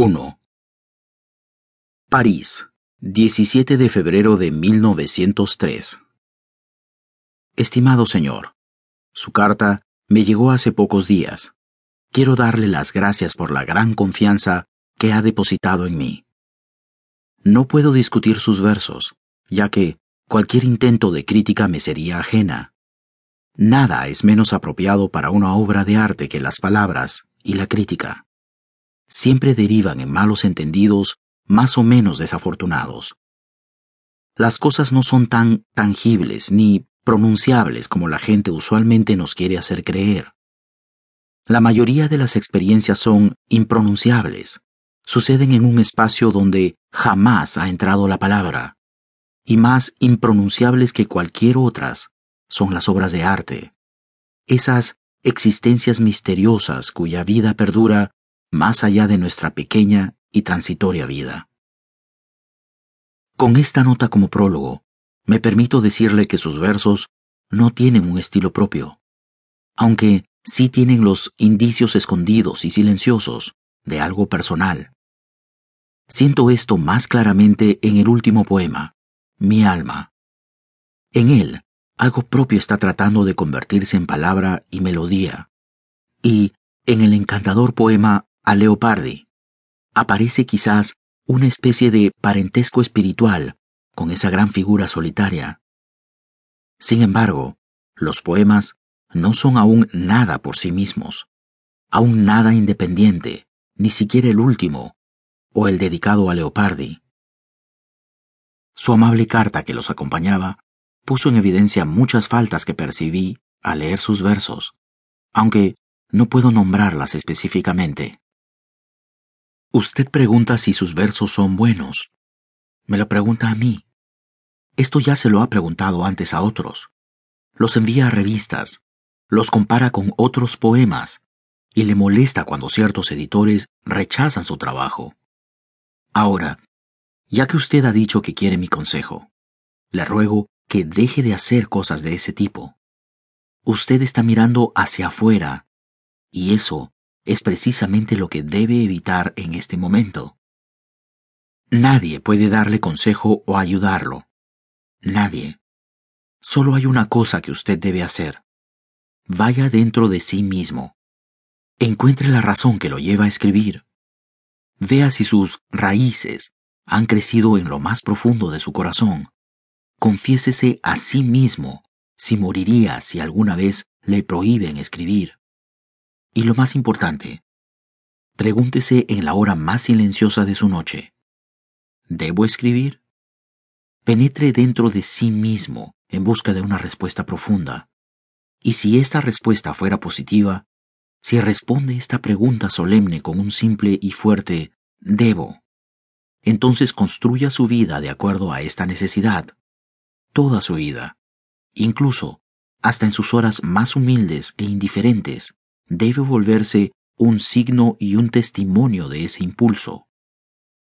1. París, 17 de febrero de 1903. Estimado señor, su carta me llegó hace pocos días. Quiero darle las gracias por la gran confianza que ha depositado en mí. No puedo discutir sus versos, ya que cualquier intento de crítica me sería ajena. Nada es menos apropiado para una obra de arte que las palabras y la crítica. Siempre derivan en malos entendidos más o menos desafortunados. Las cosas no son tan tangibles ni pronunciables como la gente usualmente nos quiere hacer creer. La mayoría de las experiencias son impronunciables, suceden en un espacio donde jamás ha entrado la palabra, y más impronunciables que cualquier otras son las obras de arte, esas existencias misteriosas cuya vida perdura más allá de nuestra pequeña y transitoria vida. Con esta nota como prólogo, me permito decirle que sus versos no tienen un estilo propio, aunque sí tienen los indicios escondidos y silenciosos de algo personal. Siento esto más claramente en el último poema, Mi alma. En él, algo propio está tratando de convertirse en palabra y melodía. Y en el encantador poema A Leopardi aparece quizás una especie de parentesco espiritual con esa gran figura solitaria. Sin embargo, los poemas no son aún nada por sí mismos, aún nada independiente, ni siquiera el último, o el dedicado a Leopardi. Su amable carta que los acompañaba puso en evidencia muchas faltas que percibí al leer sus versos, aunque no puedo nombrarlas específicamente. Usted pregunta si sus versos son buenos. Me lo pregunta a mí. Esto ya se lo ha preguntado antes a otros. Los envía a revistas, los compara con otros poemas, y le molesta cuando ciertos editores rechazan su trabajo. Ahora, ya que usted ha dicho que quiere mi consejo, le ruego que deje de hacer cosas de ese tipo. Usted está mirando hacia afuera, y eso es precisamente lo que debe evitar en este momento. Nadie puede darle consejo o ayudarlo. Nadie. Solo hay una cosa que usted debe hacer. Vaya dentro de sí mismo. Encuentre la razón que lo lleva a escribir. Vea si sus raíces han crecido en lo más profundo de su corazón confiésese a sí mismo si moriría si alguna vez le prohíben escribir. Y lo más importante, pregúntese en la hora más silenciosa de su noche, ¿debo escribir? Penetre dentro de sí mismo en busca de una respuesta profunda. Y si esta respuesta fuera positiva, si responde esta pregunta solemne con un simple y fuerte debo, entonces construya su vida de acuerdo a esta necesidad toda su vida. Incluso, hasta en sus horas más humildes e indiferentes, debe volverse un signo y un testimonio de ese impulso.